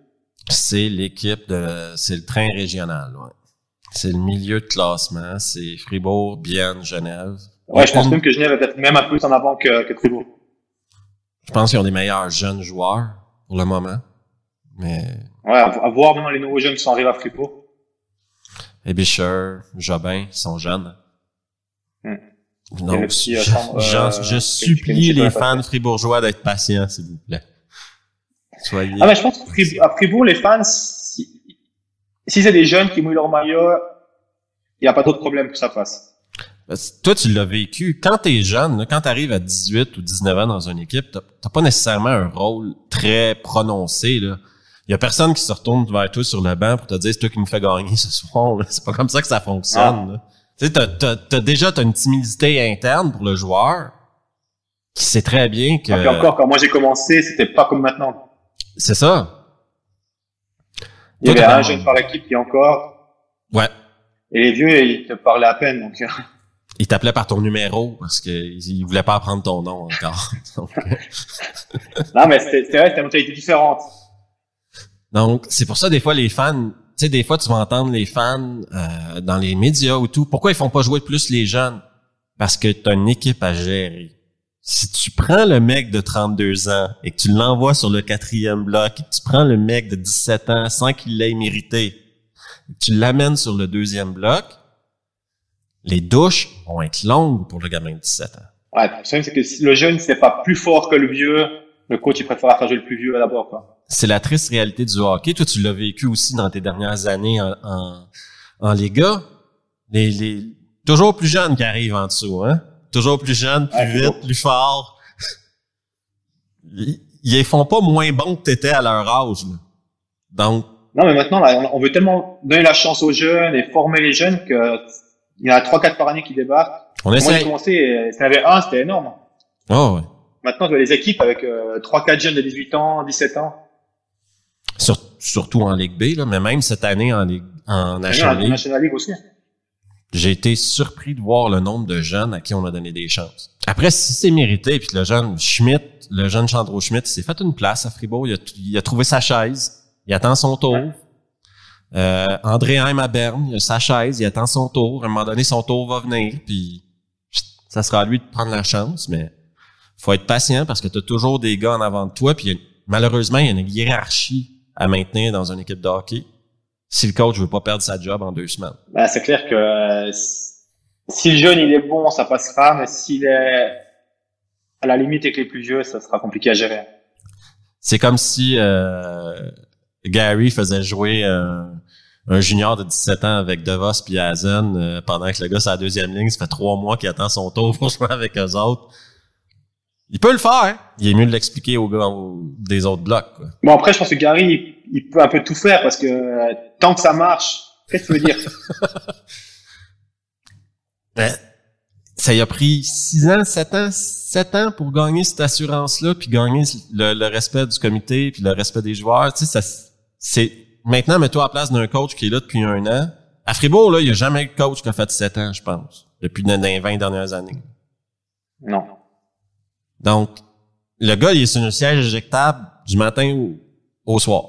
C'est l'équipe de, c'est le train régional, ouais. C'est le milieu de classement. C'est Fribourg, Bienne, Genève. Ouais, je pense même que Genève est peut-être même un peu en avant que, que Fribourg. Je pense qu'ils ont des meilleurs jeunes joueurs pour le moment. Mais. Ouais, à, voir maintenant les nouveaux jeunes qui sont arrivés à Fribourg. Ebisher, Jobin, ils sont jeunes. Hmm. Donc, je, euh, je, supplie les fans fribourgeois d'être patients, s'il vous plaît. Soyez. Ah, mais je pense qu'à Fribourg, les fans, si c'est des jeunes qui mouillent leur maillot, il n'y a pas d'autre problème que ça fasse. Toi, tu l'as vécu. Quand tu es jeune, quand tu arrives à 18 ou 19 ans dans une équipe, tu n'as pas nécessairement un rôle très prononcé. Il y a personne qui se retourne vers toi sur le banc pour te dire c'est toi qui nous fais gagner ce soir. C'est pas comme ça que ça fonctionne. Ah. Tu sais, t'as, déjà t'as une timidité interne pour le joueur qui sait très bien que. Et encore, quand moi j'ai commencé, c'était pas comme maintenant. C'est ça. Il y avait un jeune par équipe qui encore. Ouais. Et les vieux, ils te parlaient à peine, donc. *laughs* Euh. Ils t'appelaient par ton numéro parce qu'ils voulaient pas apprendre ton nom encore. *laughs* non, mais c'est vrai, c'était une mentalité différente. Donc, c'est pour ça, des fois, les fans, tu sais, des fois, tu vas entendre les fans euh, dans les médias ou tout. Pourquoi ils font pas jouer plus les jeunes? Parce que tu as une équipe à gérer si tu prends le mec de 32 ans et que tu l'envoies sur le quatrième bloc, et que tu prends le mec de 17 ans sans qu'il l'ait mérité, et que tu l'amènes sur le deuxième bloc, les douches vont être longues pour le gamin de 17 ans. Ouais, le c'est que si le jeune c'est pas plus fort que le vieux, le coach il préfère faire jouer le plus vieux d'abord quoi. C'est la triste réalité du hockey. Toi, tu l'as vécu aussi dans tes dernières années en, en, en Liga. Les, les, toujours plus jeunes qui arrivent en dessous, hein? toujours plus jeune, plus vite, plus fort. *laughs* Ils, ils font pas moins bon que t'étais à leur âge. Donc. Non, mais maintenant, on veut tellement donner la chance aux jeunes et former les jeunes que il y en a 3-4 par année qui débarquent. On essaie. Moi, j'ai commencé, ça avait un, c'était énorme. Oh, ouais. Maintenant, tu as les équipes avec euh, 3-4 jeunes de 18 ans, 17 ans. surtout en Ligue B, là, mais même cette année en Ligue, en National League. National League aussi j'ai été surpris de voir le nombre de jeunes à qui on a donné des chances. Après, si c'est mérité, puis le jeune Schmidt, le jeune Chandro Schmidt, s'est fait une place à Fribourg, il a, il a, trouvé sa chaise, il attend son tour. Euh, André Heim à Berne, il a sa chaise, il attend son tour. À un moment donné, son tour va venir, puis ça sera à lui de prendre la chance, mais faut être patient parce que tu as toujours des gars en avant de toi, puis malheureusement, il y a une hiérarchie à maintenir dans une équipe de hockey si le coach veut pas perdre sa job en deux semaines. Ben, c'est clair que euh, si le jeune il est bon, ça passera, mais s'il est à la limite avec les plus vieux, ça sera compliqué à gérer. C'est comme si euh, Gary faisait jouer un junior de 17 ans avec DeVos puis Hazen euh, pendant que le gars c'est la deuxième ligne, ça fait trois mois qu'il attend son tour pour *laughs* jouer avec eux autres. Il peut le faire. Hein? Il est mieux de l'expliquer aux gars des autres blocs. Quoi. Bon après, je pense que Gary, il peut un peu tout faire parce que euh, tant que ça marche, qu'est-ce que tu veux dire? *laughs* Ben, Ça y a pris 6 ans, 7 ans, 7 ans pour gagner cette assurance-là, puis gagner le, respect du comité, puis le respect des joueurs. Tu sais, ça, c'est maintenant mets-toi à la place d'un coach qui est là depuis un an. À Fribourg, là, il n'y a jamais eu de coach qui a fait 7 ans, je pense, depuis les 20 dernières années. Non. Donc, le gars, il est sur un siège éjectable du matin au, au soir.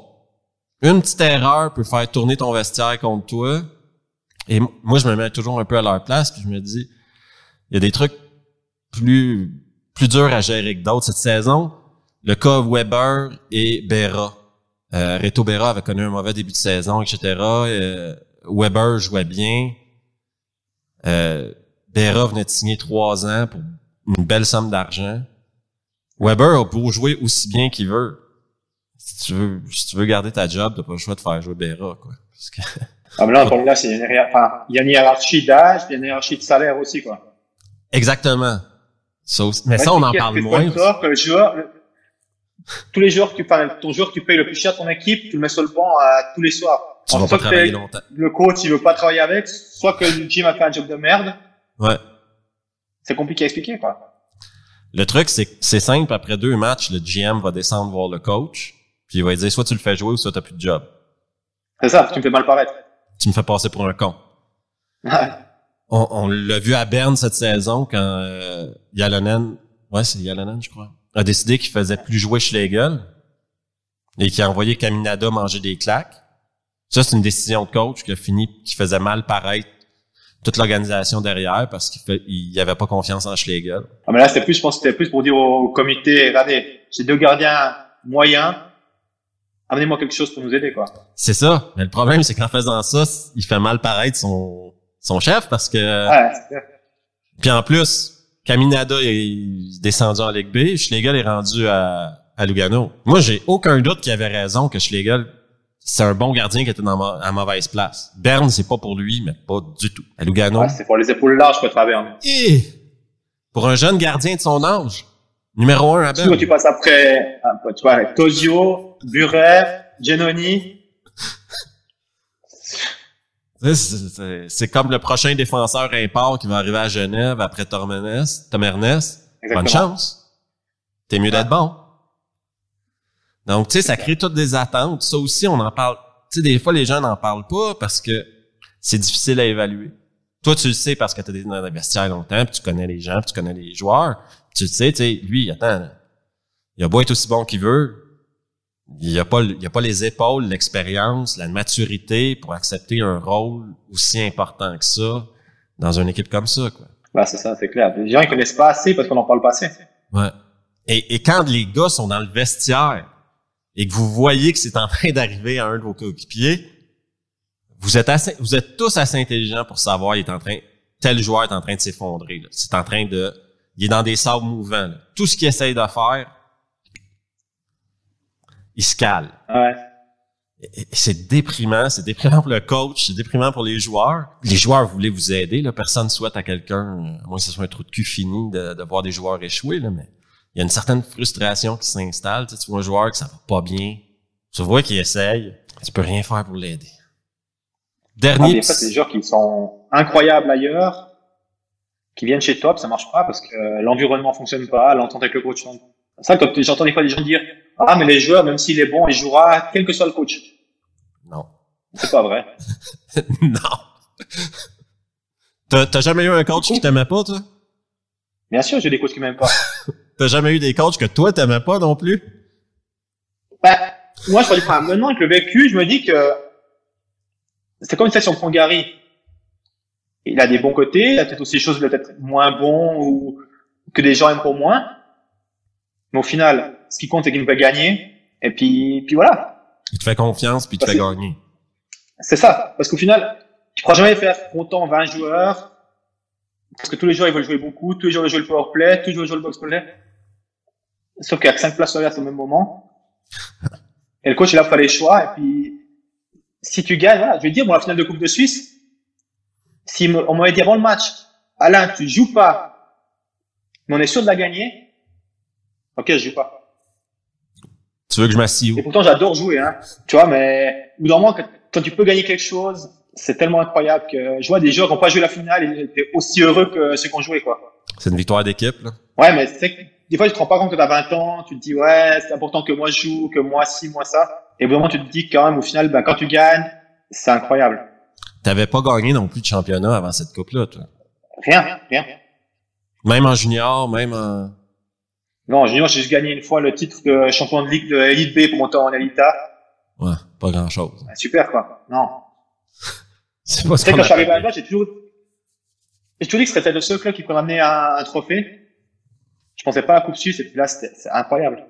Une petite erreur peut faire tourner ton vestiaire contre toi. Et moi, je me mets toujours un peu à leur place, puis je me dis, il y a des trucs plus plus durs à gérer que d'autres cette saison. Le cas Weber et Berra. Euh, Reto Berra avait connu un mauvais début de saison, etc. Euh, Weber jouait bien. Euh, Berra venait de signer trois ans pour une belle somme d'argent. Weber a pour jouer aussi bien qu'il veut si tu veux, si tu veux garder ta job, t'as pas le choix de faire jouer Béra, quoi. Parce que... Ah, mais là, encore là, c'est une, enfin, il y a une hiérarchie d'âge, il y a une hiérarchie de salaire aussi, quoi. Exactement. mais ça, on en parle moins. Que le joueur, tous les jours, tu parles, ton joueur que tu payes le plus cher ton équipe, tu le mets sur le banc à, tous les soirs. Tu vas pas travailler longtemps. Le coach, il veut pas travailler avec, soit que le team a fait un job de merde. Ouais. C'est compliqué à expliquer, quoi. Le truc, c'est c'est simple. Après deux matchs, le GM va descendre voir le coach, puis il va lui dire soit tu le fais jouer ou soit t'as plus de job. C'est ça, tu me fais mal paraître. Tu me fais passer pour un con. on, on l'a vu à Berne cette saison quand euh, Yalonen, ouais c'est Yalonen je crois, a décidé qu'il faisait plus jouer Schlegel et qu'il a envoyé Caminada manger des claques. Ça, c'est une décision de coach qui a fini, qui faisait mal paraître toute l'organisation derrière parce qu'il il avait pas confiance en Schlegel. Ah, mais là, c'était plus, je pense, c'était plus pour dire au comité, regardez, j'ai deux gardiens moyens, amenez-moi quelque chose pour nous aider, quoi. C'est ça. Mais le problème, c'est qu'en faisant ça, il fait mal paraître son, son chef parce que. Ouais, Puis en plus, Caminada est descendu en Ligue B, Schlegel est rendu à, à Lugano. Moi, j'ai aucun doute qu'il avait raison que Schlegel c'est un bon gardien qui était dans à mauvaise place. Berne, c'est pas pour lui, mais pas du tout. À Lugano. c'est pour les épaules larges que tu Berne. Et pour un jeune gardien de son âge, numéro un à Berne. Tu, passes après, tu vois, avec Tozio, Burer, Genoni. C'est comme le prochain défenseur import qui va arriver à Genève après Tormenes, Tomernes. Bonne chance. T'es mieux d'être bon. Donc, tu sais, ça crée toutes des attentes. Ça aussi, on en parle. Tu sais, des fois, les gens n'en parlent pas parce que c'est difficile à évaluer. Toi, tu le sais parce que tu as été dans vestiaire longtemps, puis tu connais les gens, puis tu connais les joueurs. tu le sais, tu sais, lui, attends, il a beau être aussi bon qu'il veut, il a pas, il a pas les épaules, l'expérience, la maturité pour accepter un rôle aussi important que ça dans une équipe comme ça, quoi. Ouais, c'est ça, c'est clair. Les gens, ils connaissent pas assez parce qu'on en parle pas assez. Ouais. Et, et quand les gars sont dans le vestiaire, et que vous voyez que c'est en train d'arriver à un de vos coéquipiers, vous êtes assez, vous êtes tous assez intelligents pour savoir il est en train, tel joueur est en train de s'effondrer. C'est en train de, il est dans des sables mouvants. Tout ce qu'il essaye de faire, il se cale. Ouais. C'est déprimant, c'est déprimant pour le coach, c'est déprimant pour les joueurs. Les joueurs voulaient vous aider, là. personne ne souhaite à quelqu'un, à moins que ce soit un trou de cul fini, de, de voir des joueurs échouer, là, mais il y a une certaine frustration qui s'installe. Tu, vois un joueur que ça va pas bien, tu vois qu'il essaye, tu peux rien faire pour l'aider. Dernier. Ah, des des joueurs qui sont incroyables ailleurs, qui viennent chez toi, ça marche pas parce que l'environnement fonctionne pas, l'entente avec le coach. C'est ça que j'entends des fois des gens dire Ah, mais les joueurs, même s'il est bon, il jouera quel que soit le coach. Non. C'est pas vrai. *laughs* non. T'as jamais eu un coach qui t'aimait pas, toi? Bien sûr, j'ai des coachs qui m'aiment pas. *laughs* T'as jamais eu des coachs que toi t'aimais pas non plus? Ben, moi, je enfin, maintenant avec le vécu, je me dis que c'est comme une session Gary. Il a des bons côtés, il a peut-être aussi des choses peut-être moins bons ou que des gens aiment pour moins. Mais au final, ce qui compte, c'est qu'il fait gagner. Et puis, puis voilà. Il te fait confiance, puis il te fait gagner. C'est ça. Parce qu'au final, tu pourras jamais faire content 20 joueurs. Parce que tous les joueurs, ils veulent jouer beaucoup. Tous les joueurs veulent jouer le power play. Tous les joueurs veulent jouer le box play. Sauf qu'il y a que 5 places ouvertes au même moment. Et le coach, il a fait les choix. Et puis, si tu gagnes, voilà, je vais dire, moi, la finale de Coupe de Suisse, si on m'avait dit avant le match, Alain, tu joues pas, mais on est sûr de la gagner, ok, je joue pas. Tu veux que je m'assieds Et pourtant, j'adore jouer, hein. Tu vois, mais au bout d'un moment, quand, tu peux gagner quelque chose, c'est tellement incroyable que je vois des joueurs qui n'ont pas joué la finale et étaient aussi heureux que ceux qui ont joué, quoi. C'est une victoire d'équipe, là. Ouais, mais c'est des fois, tu te rends pas compte que tu as 20 ans, tu te dis, ouais, c'est important que moi je joue, que moi ci, moi ça. Et vraiment, tu te dis quand même, au final, ben, quand tu gagnes, c'est incroyable. T'avais pas gagné non plus de championnat avant cette coupe-là, toi? Rien, rien. Même en junior, même en... Non, junior, j'ai juste gagné une fois le titre de champion de ligue de Elite B pour monter en Elita. Ouais, pas grand-chose. super, quoi. Non. *laughs* c'est pas ce quand je suis arrivé là j'ai toujours... J'ai toujours dit que c'était le seul club qui pourrait amener un, un trophée. Je pensais pas à la Coupe Suisse et puis là, c'est incroyable.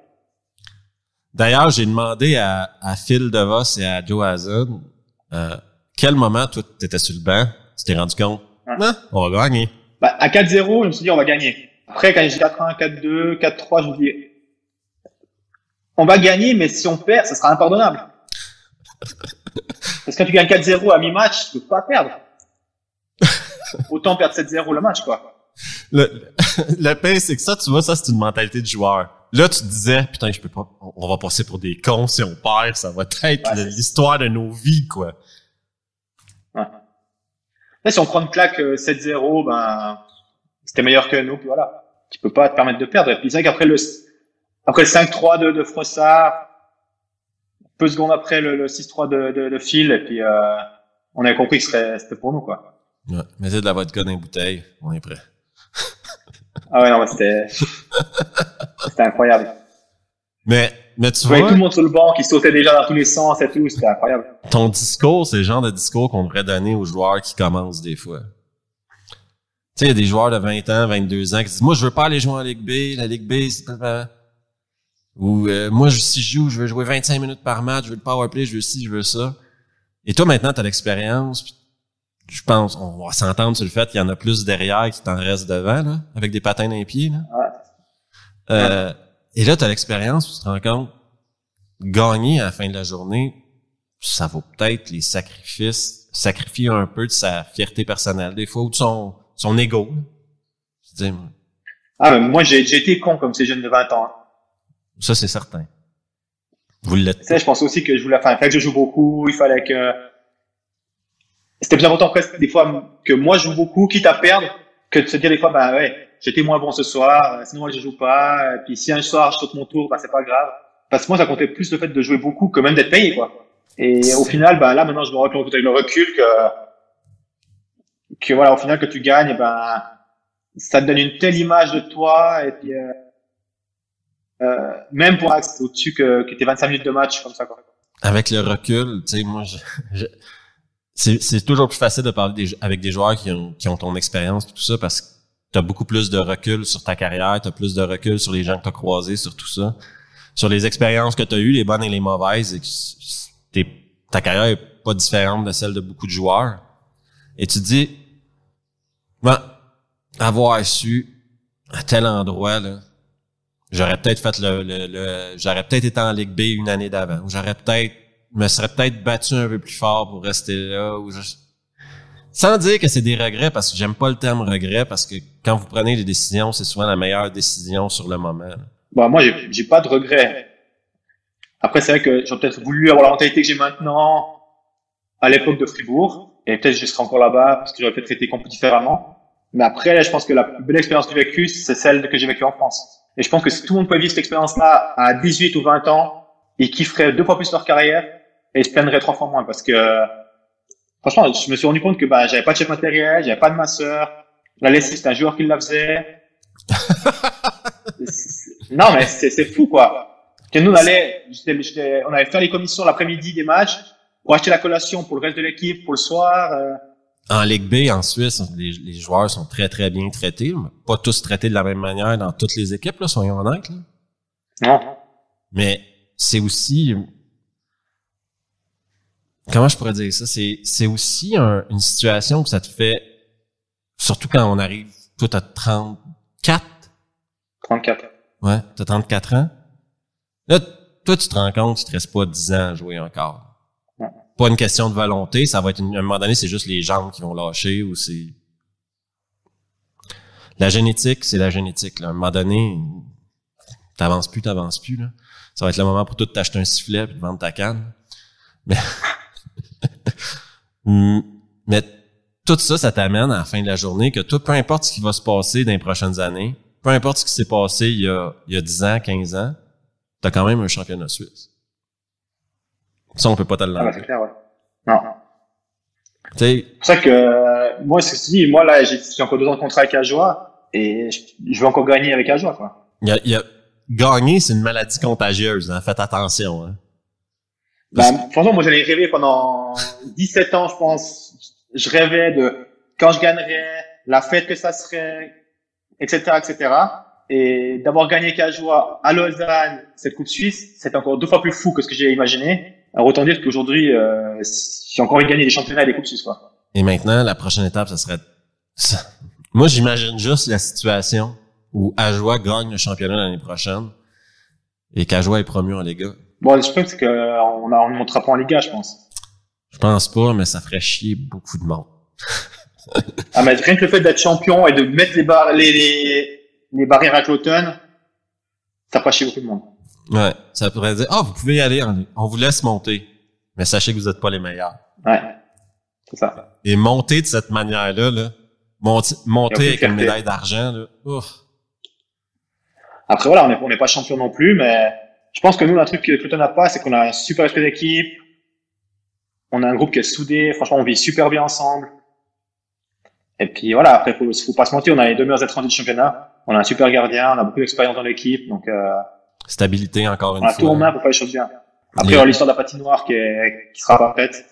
D'ailleurs, j'ai demandé à, à Phil DeVos et à Joe Hazen, euh, quel moment, toi, t'étais sur le banc, tu t'es rendu compte, ah, on va gagner. Bah, à 4-0, je me suis dit, on va gagner. Après, quand j'ai 4-1, 4-2, 4-3, je me dis, on va gagner, mais si on perd, ça sera impardonnable. Parce que quand tu gagnes 4-0 à mi-match, tu peux pas perdre. *laughs* Autant perdre 7-0 le match, quoi. Le, *laughs* le pire, c'est que ça, tu vois, ça, c'est une mentalité de joueur. Là, tu te disais, putain, je peux pas, on va passer pour des cons si on perd, ça va être l'histoire de nos vies, quoi. Ouais. Là, si on prend une claque 7-0, euh, ben, c'était meilleur que nous, puis voilà. Tu peux pas te permettre de perdre. Et puis c'est vrai qu'après le, après le 5-3 de, de Frossard, peu de secondes après le, le 6-3 de, de, de, Phil, et puis euh, on avait compris que c'était pour nous, quoi. Ouais, mettez de la vodka dans une bouteille, on est prêt. *laughs* ah ouais, non, c'était c'était incroyable. Mais, mais tu vois... tout le monde sur le banc qui sautait déjà dans tous les sens et tout, c'était incroyable. Ton discours, c'est le genre de discours qu'on devrait donner aux joueurs qui commencent des fois. Tu sais, il y a des joueurs de 20 ans, 22 ans qui disent, moi, je veux pas aller jouer en Ligue B, la Ligue B, c'est pas... Ou euh, moi, si je joue, je veux jouer 25 minutes par match, je veux le power play, je veux ci, je veux ça. Et toi, maintenant, tu as l'expérience. Je pense, on va s'entendre sur le fait qu'il y en a plus derrière qui t'en reste devant, là, avec des patins dans les pieds. Là. Euh, et là, tu as l'expérience, tu te rends compte, gagner à la fin de la journée, ça vaut peut-être les sacrifices, sacrifier un peu de sa fierté personnelle, des fois, ou de son, son ego. ah, moi, j'ai été con comme ces jeunes de 20 ans. Hein. Ça, c'est certain. Vous l'êtes. je pense aussi que je voulais, enfin, il fallait que je joue beaucoup, il fallait que, c'était plus important presque des fois que moi je joue beaucoup, quitte à perdre, que de se dire des fois, bah ouais, j'étais moins bon ce soir, euh, sinon moi je joue pas, et puis si un soir je saute mon tour, bah c'est pas grave. Parce que moi ça comptait plus le fait de jouer beaucoup que même d'être payé, quoi. Et au final, bah là maintenant je me rends compte avec le recul que, que voilà, au final que tu gagnes, ben, ça te donne une telle image de toi, et puis, euh, euh, même pour Axe, au-dessus que, tes 25 minutes de match, comme ça, quoi. Avec le recul, tu sais, moi, je, c'est toujours plus facile de parler avec des joueurs qui ont, qui ont ton expérience tout ça parce que tu as beaucoup plus de recul sur ta carrière, tu as plus de recul sur les gens que tu as croisés, sur tout ça. Sur les expériences que tu as eues, les bonnes et les mauvaises, et ta carrière est pas différente de celle de beaucoup de joueurs. Et tu te dis, ben, avoir su à tel endroit, là, j'aurais peut-être fait le, le, j'aurais peut-être été en Ligue B une année d'avant, ou j'aurais peut-être, me serais peut-être battu un peu plus fort pour rester là, ou sans dire que c'est des regrets, parce que j'aime pas le terme regret, parce que quand vous prenez des décisions, c'est souvent la meilleure décision sur le moment. Bon, moi, j'ai pas de regrets. Après, c'est vrai que j'aurais peut-être voulu avoir la mentalité que j'ai maintenant à l'époque de Fribourg, et peut-être je serais encore là-bas parce que j'aurais peut-être été compris différemment. Mais après, je pense que la belle expérience que j'ai vécue, c'est celle que j'ai vécue en France. Et je pense que si tout le monde peut vivre cette expérience-là à 18 ou 20 ans, ils kifferaient deux fois plus leur carrière et ils se plaigneraient trois fois moins parce que, franchement, je me suis rendu compte que, bah, j'avais pas de chef matériel, j'avais pas de masseur. La lessive, c'était un joueur qui la faisait. *laughs* non, mais c'est fou, quoi. Que nous, on allait, on allait faire les commissions l'après-midi des matchs pour acheter la collation pour le reste de l'équipe, pour le soir. Euh, en Ligue B, en Suisse, les, joueurs sont très, très bien traités. Pas tous traités de la même manière dans toutes les équipes, là, soyons honnêtes. Là. Non. Mais c'est aussi... Comment je pourrais dire ça? C'est, c'est aussi une situation que ça te fait... Surtout quand on arrive, toi, t'as 34? 34. Ouais, t'as 34 ans. Là, toi, tu te rends compte qu'il te reste pas 10 ans à jouer encore pas une question de volonté, ça va être une, à un moment donné, c'est juste les jambes qui vont lâcher ou c'est la génétique, c'est la génétique. Là. À un moment donné, t'avances plus, t'avances plus. Là. Ça va être le moment pour toi de t'acheter un sifflet et de vendre ta canne. Mais, *laughs* mais tout ça, ça t'amène à la fin de la journée que toi, peu importe ce qui va se passer dans les prochaines années, peu importe ce qui s'est passé il y, a, il y a 10 ans, 15 ans, t'as quand même un championnat suisse. Ça, on peut pas te Ah, bah, c'est clair, ouais. Non. C'est pour ça que, euh, moi, ce que je dis, moi, là, j'ai encore deux ans de contrat avec Ajoie et je, veux encore gagner avec quoi. Il y a, il y a, gagner, c'est une maladie contagieuse, hein. Faites attention, hein. Bah, franchement, moi, j'allais rêver pendant 17 ans, je pense. Je rêvais de quand je gagnerais, la fête que ça serait, etc., etc. Et d'avoir gagné Cajoie à Lausanne, cette Coupe Suisse, c'est encore deux fois plus fou que ce que j'ai imaginé. Alors autant dire qu'aujourd'hui, euh, j'ai encore envie de gagner des championnats et des coupes suisses, quoi. Et maintenant, la prochaine étape, ça serait... *laughs* Moi, j'imagine juste la situation où Ajoie gagne le championnat l'année prochaine Et Cajoie est promu en Liga. Bon, truc, c'est qu'on on ne montera pas en Liga, je pense. Je pense pas, mais ça ferait chier beaucoup de monde. ah, mais rien que le fait d'être champion et de mettre les, bar les, les, les barrières à l'automne, ça ferait chier beaucoup de monde. Ouais, ça pourrait dire, ah, oh, vous pouvez y aller, on vous laisse monter. Mais sachez que vous n'êtes pas les meilleurs. Ouais, c'est ça. Et monter de cette manière-là, là, monter, monter avec une médaille d'argent, là, ouf. Après, voilà, on n'est pas champion non plus, mais je pense que nous, un truc que Cloton n'a pas, c'est qu'on a un super esprit d'équipe. On a un groupe qui est soudé. Franchement, on vit super bien ensemble. Et puis voilà, après, faut, faut pas se mentir, on a les deux meilleurs étrangers du championnat. On a un super gardien, on a beaucoup d'expérience dans l'équipe, donc euh, stabilité encore une fois. On a tout en main pour faire les choses bien. Après, il y a l'histoire de la patinoire qui, est, qui sera pas faite.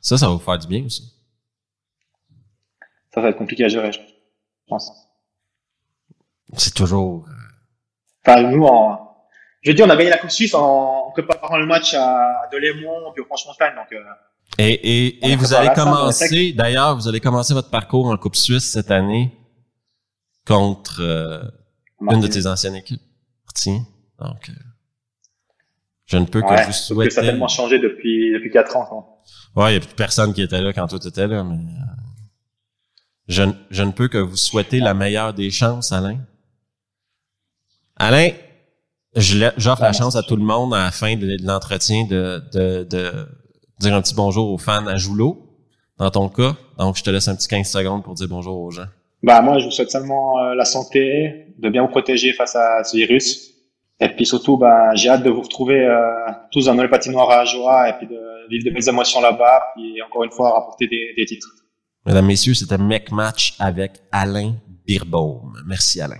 Ça, ça va vous faire du bien aussi. Ça va être compliqué à gérer, je pense. C'est toujours. Euh, enfin, nous, en, je veux dire, on a gagné la Coupe Suisse en, préparant le match à, Delémont puis au Franche-Montagne, donc. Euh, et, et, et vous allez commencer, d'ailleurs, vous allez commencer votre parcours en Coupe Suisse cette année contre euh, une de tes anciennes équipes. Tiens, donc. Euh, je ne peux que vous souhaiter. ça a tellement changé depuis depuis quatre ans. Quoi. Ouais, il y a plus personne qui était là quand toi étais là, mais je, je ne peux que vous souhaiter la meilleure des chances, Alain. Alain, j'offre la chance à tout le monde à la fin de, l'entretien de, de, de, dire un petit bonjour aux fans à Joulot, dans ton cas. Donc, je te laisse un petit 15 secondes pour dire bonjour aux gens. Bah, moi, je vous souhaite seulement euh, la santé, de bien vous protéger face à ce virus. Et puis surtout, ben, j'ai hâte de vous retrouver euh, tous dans les patinoires à Ajoa et puis de vivre de belles émotions là-bas. Puis encore une fois, rapporter des, titres. Mesdames, Messieurs, c'était Mec Match avec Alain Birbaum. Merci Alain.